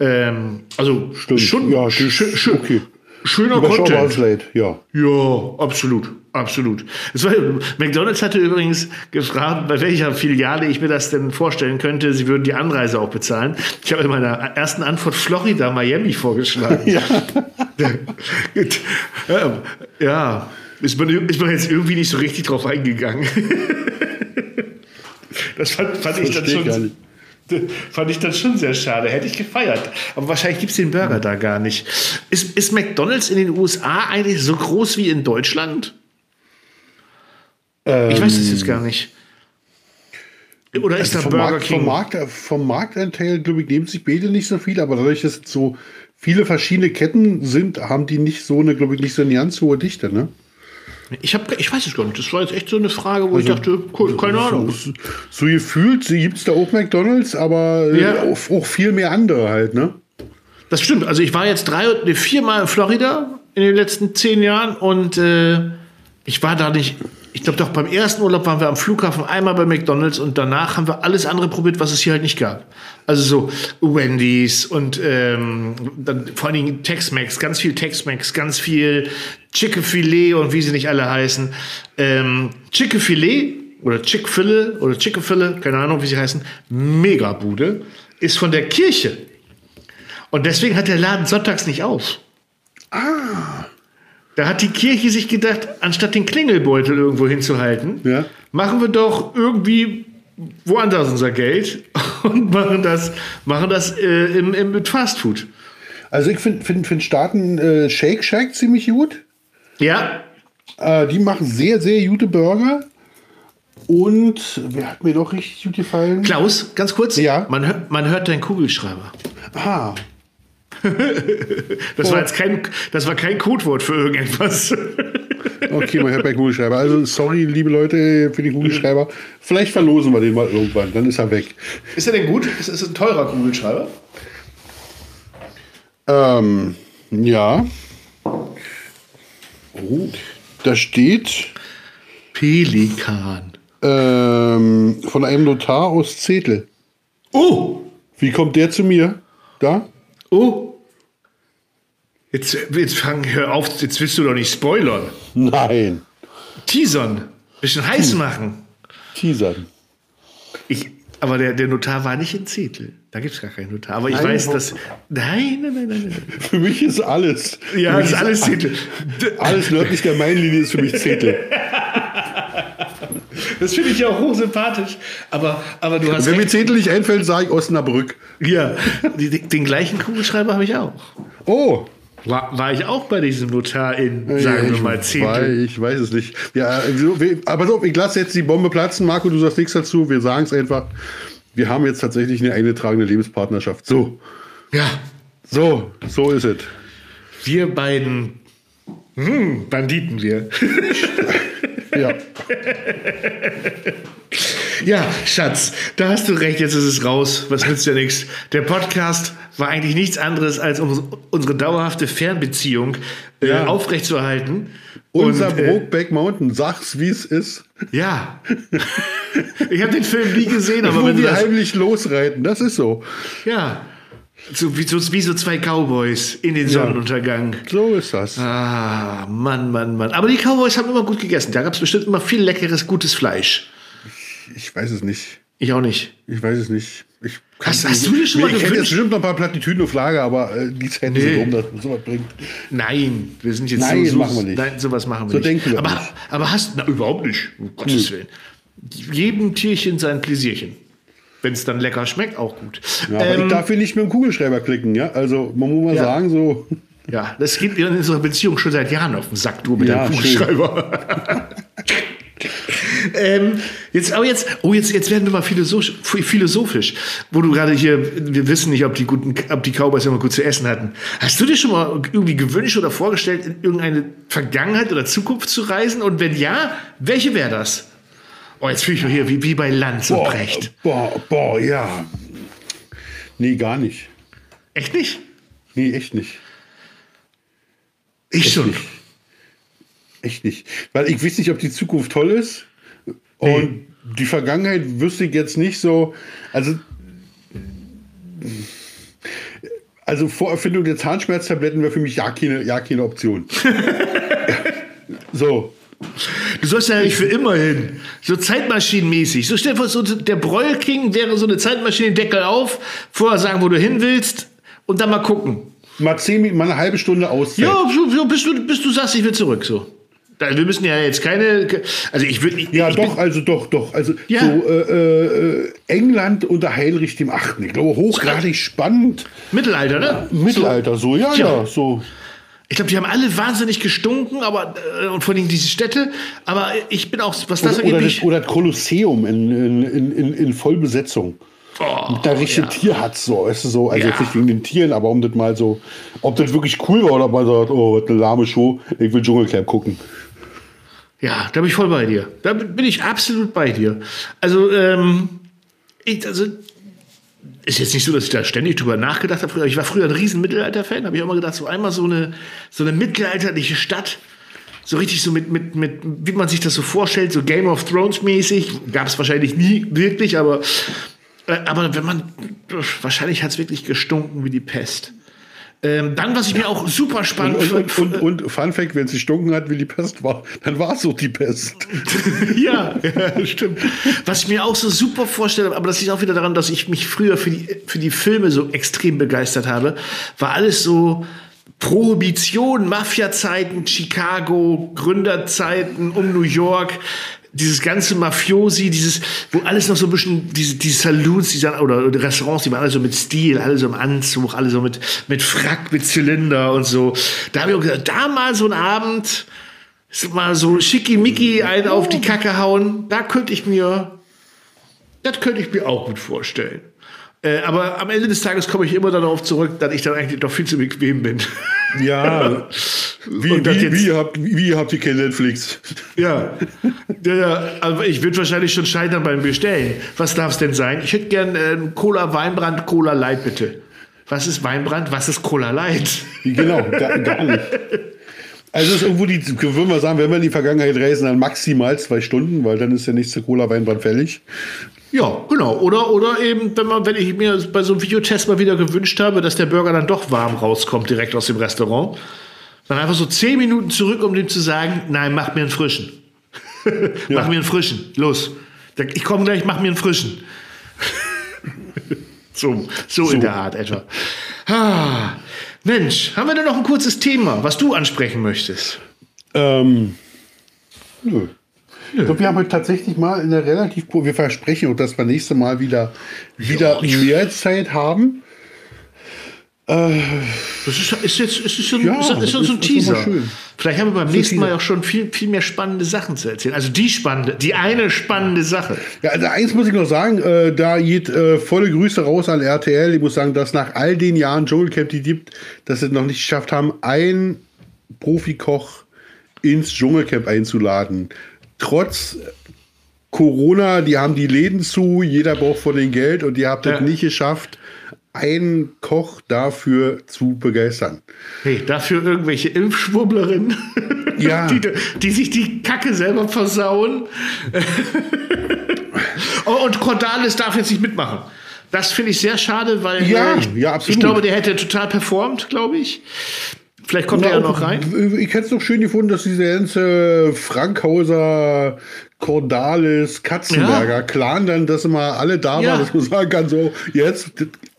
Ähm, also Stimmt. schon ja, sch sch okay. schöner Content. Late, ja. ja, absolut. Absolut. War, McDonalds hatte übrigens gefragt, bei welcher Filiale ich mir das denn vorstellen könnte. Sie würden die Anreise auch bezahlen. Ich habe in meiner ersten Antwort Florida, Miami vorgeschlagen. Ja. ja. Ist man, ist man jetzt irgendwie nicht so richtig drauf eingegangen. das fand, fand ich dann schon. Fand ich dann schon sehr schade. Hätte ich gefeiert. Aber wahrscheinlich gibt es den Burger da gar nicht. Ist, ist McDonalds in den USA eigentlich so groß wie in Deutschland? Ähm, ich weiß es jetzt gar nicht. Oder ist also da Burger Markt, King? Vom, Markt, vom Marktanteil, glaube ich, nehmen sich beide nicht so viel, aber dadurch, dass es so viele verschiedene Ketten sind, haben die nicht so eine, glaube ich, nicht so eine ganz hohe Dichte, ne? Ich, hab, ich weiß es gar nicht. Das war jetzt echt so eine Frage, wo also, ich dachte, cool, keine Ahnung. So, so gefühlt gibt es da auch McDonalds, aber äh, ja. auch, auch, viel mehr andere halt, ne? Das stimmt. Also ich war jetzt drei, nee, viermal in Florida in den letzten zehn Jahren und äh, Ich war da nicht. Ich glaube doch, beim ersten Urlaub waren wir am Flughafen einmal bei McDonalds und danach haben wir alles andere probiert, was es hier halt nicht gab. Also so Wendy's und ähm, dann vor allen Dingen Tex-Mex, ganz viel Tex-Mex, ganz viel Chicken-Filet und wie sie nicht alle heißen. Ähm, Chicken-Filet oder Chick-Fille oder Chicken-Fille, keine Ahnung, wie sie heißen, Megabude, ist von der Kirche. Und deswegen hat der Laden sonntags nicht auf. Ah. Da hat die Kirche sich gedacht, anstatt den Klingelbeutel irgendwo hinzuhalten, Ja. machen wir doch irgendwie woanders unser Geld und machen das, machen das äh, im, im, mit Fastfood. Also ich finde find, find Staaten äh, Shake Shack ziemlich gut. Ja, Äh, die machen sehr, sehr gute Burger. Und wer hat mir noch richtig gut gefallen? Klaus, ganz kurz. Ja. Man, hört, man hört deinen Kugelschreiber. Ah, Das Oh. war jetzt kein, das war kein Codewort für irgendetwas. okay, man hört bei Kugelschreiber. Also sorry, liebe Leute, für den Kugelschreiber. Vielleicht verlosen wir den mal irgendwann, dann ist er weg. Ist er denn gut? Ist es ein teurer Kugelschreiber? Ähm, ja. Oh, da steht Pelikan. ähm, von einem Notar aus Zetel. Oh! Wie kommt der zu mir? Da? Oh! Jetzt, jetzt fang, hör auf, jetzt willst du doch nicht spoilern. Nein. Teasern. Bisschen heiß machen. Teasern. Ich, aber der, der Notar war nicht in Zettel. Da gibt es gar keinen Notar. Aber ich Nein, weiß, dass. Nein, nein, nein, nein. nein. Für mich ist alles. Ja, ist alles Zettel. Alles nördlich der Mainlinie ist für mich Zetel. Das finde ich ja auch hochsympathisch. Aber, aber du hast. Wenn mir Recht. Zetel nicht einfällt, sage ich Osnabrück. Ja, den gleichen Kugelschreiber habe ich auch. Oh, War, war ich auch bei diesem Notar in, sagen wir ich mal, weiß, Zettel. ich weiß es nicht. Ja, wir- aber so, ich lasse jetzt die Bombe platzen. Marco, du sagst nichts dazu. Wir sagen es einfach. Wir haben jetzt tatsächlich eine eingetragene Lebenspartnerschaft. So, Ja, so, so ist es. wir beiden hm, Banditen wir. Ja. Ja, Schatz, da hast du recht, jetzt ist es raus. Was nützt ja nichts. Der Podcast war eigentlich nichts anderes, als um unsere dauerhafte Fernbeziehung äh, Ja. aufrechtzuerhalten. Unser Und, äh, Brokeback Mountain, sag's wie es ist. Ja. ich habe den Film nie gesehen, aber wenn wir heimlich losreiten, das ist so. Ja. So wie, so wie so zwei Cowboys in den Sonnenuntergang. So ist das. Ah, Mann, Mann, Mann. Aber die Cowboys haben immer gut gegessen. Da gab es bestimmt immer viel leckeres, gutes Fleisch. Ich weiß es nicht. Ich auch nicht. Ich weiß es nicht. Ich Hast- hast du dir schon mal Ich hätte jetzt gewünscht- bestimmt noch ein paar Plattitüden auf Lager, aber äh, die Zeiten Nee. sind um, dass man sowas bringt. Nein, wir sind jetzt Nein, so, so machen wir nicht. Nein, sowas machen wir So nicht. denken wir aber, nicht. aber hast na, überhaupt nicht. Um Gottes Willen. Jedem Tierchen sein Pläsierchen. Wenn es dann lecker schmeckt, auch gut. Ja, aber ähm, ich darf hier nicht mit dem Kugelschreiber klicken, ja? Also man muss mal Ja. sagen, so. ja, das geht in unserer Beziehung schon seit Jahren auf den Sack, du mit Ja, deinem Kugelschreiber. ähm, jetzt, aber jetzt, oh, jetzt, jetzt werden wir mal philosophisch, philosophisch, wo du gerade hier, wir wissen nicht, ob die guten, ob die Cowboys immer gut zu essen hatten. Hast du dir schon mal irgendwie gewünscht oder vorgestellt, in irgendeine Vergangenheit oder Zukunft zu reisen? Und wenn ja, welche wäre das? Oh, jetzt fühle ich mich hier wie, wie bei Lanz und Boah, Brecht. boah, boah, ja. Nee, gar nicht. Echt nicht? Nee, echt nicht. Ich schon. nicht. Echt nicht. Weil ich weiß nicht, ob die Zukunft toll ist. Und die Vergangenheit wüsste ich jetzt nicht so. Also. Also vor Erfindung der Zahnschmerztabletten wäre für mich ja keine, ja keine Option. so. Du sollst ja nicht für immer hin. So zeitmaschinenmäßig. So stell dir vor, so der Broil-King wäre so eine Zeitmaschine, Deckel auf, vorher sagen, wo du hin willst und dann mal gucken. Mal, zehn, Minuten- mal eine halbe Stunde Auszeit. Ja, so, so, bis, du, bis du sagst, ich will zurück. So. Wir müssen ja jetzt keine. Also ich würde. Ja, ich doch, also doch, doch. Also Ja. so äh, äh, England unter Heinrich dem Achten. Ich glaube, hochgradig spannend. Mittelalter, ne? Mittelalter, so, ja, Tja. ja, so. Ich glaube, die haben alle wahnsinnig gestunken, aber äh, und vor allem diese Städte. Aber ich bin auch, was das Oder, angeht, oder, oder das Kolosseum in, in, in, in, Vollbesetzung. oh, Mit der richtigen ja. Tierhatz, so, weißt du, so. Also Ja. jetzt nicht wegen den Tieren, aber um das mal so, ob das wirklich cool war oder ob man sagt, oh, was eine lahme Show, ich will Dschungelcamp gucken. Ja, da bin ich voll bei dir. Da bin ich absolut bei dir. Also, ähm, ich, also, ist jetzt nicht so, dass ich da ständig drüber nachgedacht habe. Ich war früher ein riesen Mittelalter-Fan, habe ich auch mal gedacht, so einmal so eine, so eine mittelalterliche Stadt, so richtig so mit, mit, mit, wie man sich das so vorstellt, so Game of Thrones mäßig. Gab es wahrscheinlich nie wirklich, aber, äh, aber wenn man, wahrscheinlich hat es wirklich gestunken wie die Pest. Ähm, dann, was ich mir auch super spannend und, und, und, und, und Fun Fact, wenn es gestunken hat, wie die Pest war, dann war es so die Pest. ja, ja, stimmt. Was ich mir auch so super vorstelle, aber das liegt auch wieder daran, dass ich mich früher für die, für die Filme so extrem begeistert habe, war alles so Prohibition, Mafia-Zeiten, Chicago, Gründerzeiten um New York dieses ganze Mafiosi, dieses, wo alles noch so ein bisschen, diese, die Saloons, diese, oder, oder Restaurants, die waren alle so mit Stil, alle so im Anzug, alle so mit, mit Frack, mit Zylinder und so. Da habe ich auch gesagt, da mal so ein Abend, mal so schickimicki einen auf die Kacke hauen, da könnte ich mir, das könnte ich mir auch gut vorstellen. Äh, aber am Ende des Tages komme ich immer darauf zurück, dass ich dann eigentlich doch viel zu bequem bin. Ja. Wie, wie, wie, habt, wie habt ihr kein Netflix? Ja. ja, ja also ich würde wahrscheinlich schon scheitern beim Bestellen. Was darf es denn sein? Ich hätte gern äh, Cola Weinbrand, Cola Light, bitte. Was ist Weinbrand? Was ist Cola Light? Genau, gar, gar nicht. Also ist irgendwo die, würden wir sagen, wenn wir in die Vergangenheit reisen, dann maximal zwei Stunden, weil dann ist der nächste Cola Weinbrand fällig. Ja, genau. Oder, oder eben, wenn, man, wenn ich mir bei so einem Videotest mal wieder gewünscht habe, dass der Burger dann doch warm rauskommt, direkt aus dem Restaurant, dann einfach so zehn Minuten zurück, um dem zu sagen, nein, mach mir einen frischen. mach ja. mir einen frischen. Los. Ich komme gleich, mach mir einen frischen. so, so, so, in der Art etwa. Ah, Mensch, haben wir denn noch ein kurzes Thema, was du ansprechen möchtest? Ähm, nö. Ich glaube, wir haben heute tatsächlich mal in der relativ, wir versprechen, dass wir nächste Mal wieder, wieder ja, mehr Zeit haben. Äh, das ist, ist jetzt ist schon, ja, ist, ist so ein Teaser. Vielleicht haben wir beim nächsten Mal auch schon viel, viel mehr spannende Sachen zu erzählen. Also die spannende, die eine spannende Sache. Ja, also eins muss ich noch sagen, äh, da geht äh, volle Grüße raus an RTL. Ich muss sagen, dass nach all den Jahren Dschungelcamp, die gibt, dass sie noch nicht geschafft haben, einen Profikoch ins Dschungelcamp einzuladen trotz Corona, die haben die Läden zu, jeder braucht von den Geld und ihr habt ja. es nicht geschafft, einen Koch dafür zu begeistern. Hey, dafür irgendwelche Impfschwurblerinnen, ja. die, die sich die Kacke selber versauen. Oh, und Cordalis darf jetzt nicht mitmachen. Das finde ich sehr schade, weil ja, äh, ich, ja, ich glaube, der hätte total performt, glaube ich. Vielleicht kommt er ja noch rein. Ich hätte es doch schön gefunden, dass diese ganze Frankhauser, Cordalis, Katzenberger ja. Clan dann, dass immer alle da ja. waren, dass man sagen kann, so, jetzt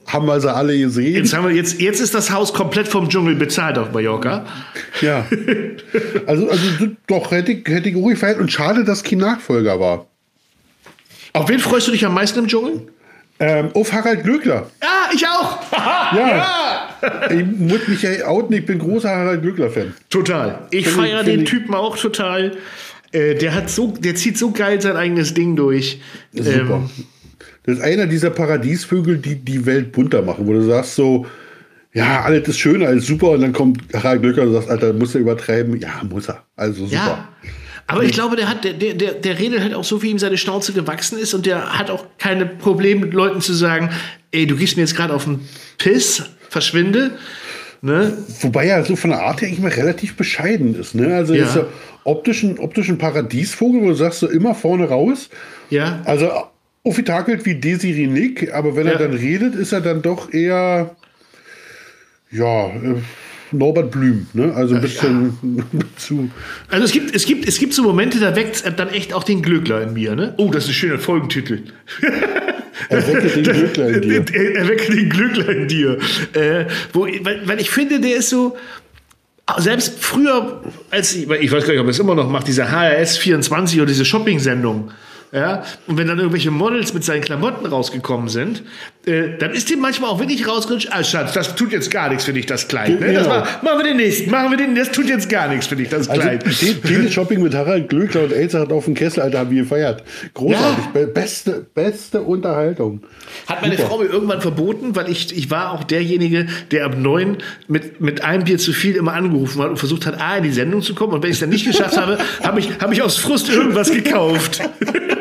haben wir sie alle gesehen. Jetzt, haben wir, jetzt, jetzt ist das Haus komplett vom Dschungel bezahlt auf Mallorca. Ja. also, also doch, hätte ich, hätte ich ruhig gefeiert und schade, dass kein Nachfolger war. Auf wen freust du dich am meisten im Dschungel? Ähm, auf Harald Glöckler. Ja, ich auch. ja. ja. Ich muss mich ja outen, ich bin großer Harald Glöckler-Fan. Total. Ich feiere den Typen auch total. Äh, der hat so, der zieht so geil sein eigenes Ding durch. Super. Ähm, das ist einer dieser Paradiesvögel, die die Welt bunter machen, wo du sagst so, ja, alles ist schön, alles super, und dann kommt Harald Glöckler und sagt, Alter, muss er übertreiben? Ja, muss er. Also super. Ja. Aber ich glaube, der hat, der, der, der redet halt auch so, wie ihm seine Schnauze gewachsen ist und der hat auch keine Probleme mit Leuten zu sagen, ey, du gehst mir jetzt gerade auf den Piss, verschwinde. Ne? Wobei er so von der Art her eigentlich mal relativ bescheiden ist. Ne? Also ja. ist er optisch ein, optisch ein Paradiesvogel, wo du sagst so immer vorne raus. Ja. Also aufgetakelt wie Desiree Nick, aber wenn ja. er dann redet, ist er dann doch eher ja, äh, Norbert Blüm, ne? Also ein bisschen ja. zu. Also es gibt, es gibt, es gibt so Momente, da weckt dann echt auch den Glöckler in mir, ne? Oh, das ist ein schöner Folgentitel. Erwecke den Glöckler in dir. Erwecke den Glöckler in dir. Äh, wo, weil, weil ich finde, der ist so, selbst früher, als ich, ich weiß gar nicht, ob er es immer noch macht, diese HRS 24 oder diese Shopping-Sendung, ja, und wenn dann irgendwelche Models mit seinen Klamotten rausgekommen sind, äh, dann ist dem manchmal auch wirklich rausgerutscht, ah Schatz, das tut jetzt gar nichts für dich, das Kleid. Ne? Das war, machen wir den nächsten, machen wir den, das tut jetzt gar nichts für dich, das also, Kleid. Also, Teleshopping mit Harald Glöckler und Elsa hat auf dem Kessel, Alter, haben wir gefeiert. Großartig, ja. beste, beste Unterhaltung. Hat meine Super. Frau mir irgendwann verboten, weil ich, ich war auch derjenige, der ab neun mit, mit einem Bier zu viel immer angerufen hat und versucht hat, A, in die Sendung zu kommen. Und wenn ich es dann nicht geschafft habe, habe ich, hab ich aus Frust irgendwas gekauft.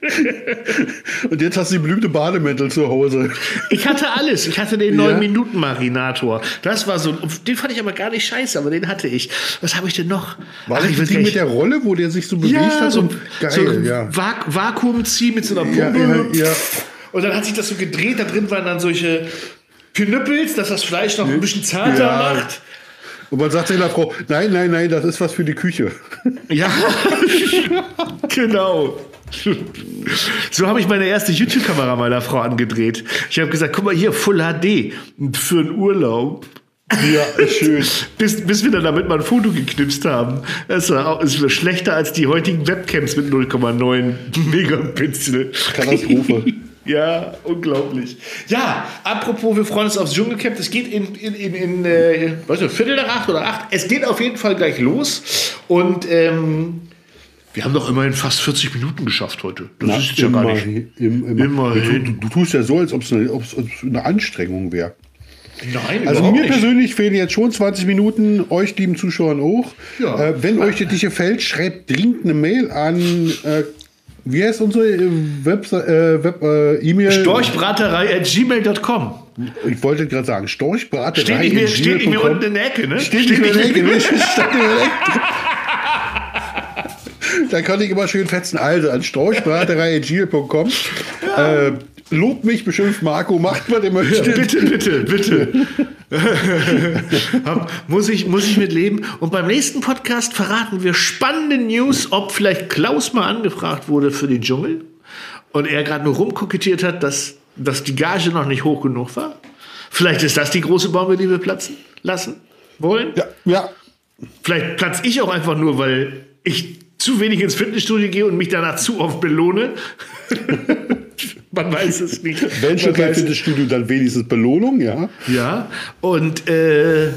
Und jetzt hast du die blühte Bademäntel zu Hause. Ich hatte alles. Ich hatte den 9-Minuten-Marinator. Das war so. Den fand ich aber gar nicht scheiße, aber den hatte ich. Was habe ich denn noch? War Ach, das ich das Ding mit der Rolle, wo der sich so bewegt ja, hat? so, Und geil, so ja. Va Vakuumzieh mit so einer Pumpe. ja, ja. Und dann hat sich das so gedreht. Da drin waren dann solche Knüppels, dass das Fleisch noch ein bisschen zarter macht. Und man sagt der Frau, nein, nein, nein, das ist was für die Küche. Ja, genau. So habe ich meine erste YouTube-Kamera meiner Frau angedreht. Ich habe gesagt, guck mal hier, Full HD für einen Urlaub. Ja, schön. Bis, bis wir dann damit mal ein Foto geknipst haben. Das war, auch, es war schlechter als die heutigen Webcams mit 0,9 Megapixel. Katastrophe. Ja, unglaublich. Ja, apropos, wir freuen uns aufs Dschungelcamp. Es geht in, in, in, in äh, weiß nicht, Viertel nach acht oder acht. Es geht auf jeden Fall gleich los. Und ähm, wir haben doch immerhin fast 40 Minuten geschafft heute. Das Na, ist jetzt ja gar nicht. im, im, Immerhin. Du, du tust ja so, als ob es eine, eine Anstrengung wäre. Nein, Also mir nicht. persönlich fehlen jetzt schon 20 Minuten, euch lieben Zuschauern auch. Ja. Äh, wenn euch das nicht gefällt, schreibt dringend eine Mail an, äh, wie heißt unsere äh, Webse- äh, Web, äh, E-Mail? Storchbraterei at gmail.com. Ich wollte gerade sagen, Storchbraterei. Steht nicht mehr, steht nicht mehr unten in der Ecke, ne? Steht nicht mehr in der Ecke. ne? Steht nicht mehr in der Ecke. Da kann ich immer schön fetzen. Also an storchbraterei.gmail.com. Äh, lobt mich, beschimpft Marco, macht was ihr möchtet. Bitte, bitte, bitte. Muss, ich, muss ich mit leben. Und beim nächsten Podcast verraten wir spannende News, ob vielleicht Klaus mal angefragt wurde für den Dschungel und er gerade nur rumkokettiert hat, dass, dass die Gage noch nicht hoch genug war. Vielleicht ist das die große Bombe, die wir platzen lassen wollen. Ja, ja. Vielleicht platze ich auch einfach nur, weil ich zu wenig ins Fitnessstudio gehe und mich danach zu oft belohne. Man weiß es nicht. Wenn schon kein weiß- Fitnessstudio, dann wenigstens Belohnung, ja. ja, und äh,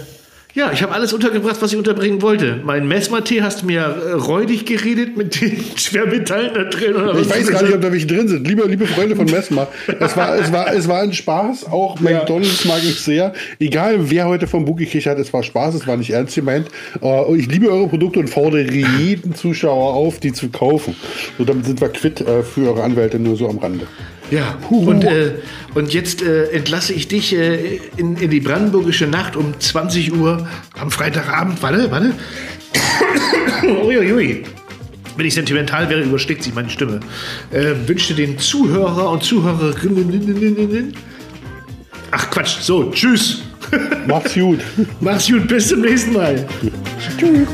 ja, ich habe alles untergebracht, was ich unterbringen wollte. Mein Messmatee hast du mir äh, räudig geredet mit den Schwermetallen da drin. Oder Ich was weiß gar nicht, ob da welche drin sind. Liebe, liebe Freunde von Messmer, es war, es, war, es war ein Spaß. Auch McDonalds mag ich sehr. Egal, wer heute vom Boogie hat, es war Spaß, es war nicht ernst gemeint. Äh, Ich liebe eure Produkte und fordere jeden Zuschauer auf, die zu kaufen. So, damit sind wir quitt äh, für eure Anwälte nur so am Rande. Ja, und, äh, und jetzt äh, entlasse ich dich äh, in, in die brandenburgische Nacht um 20 Uhr am Freitagabend. Warte, warte. Uiuiui. Wenn ich sentimental wäre, übersteckt sich meine Stimme. Äh, wünsche den Zuhörer und Zuhörerinnen. Ach Quatsch, so, tschüss. Macht's gut. Mach's gut, bis zum nächsten Mal. Tschüss.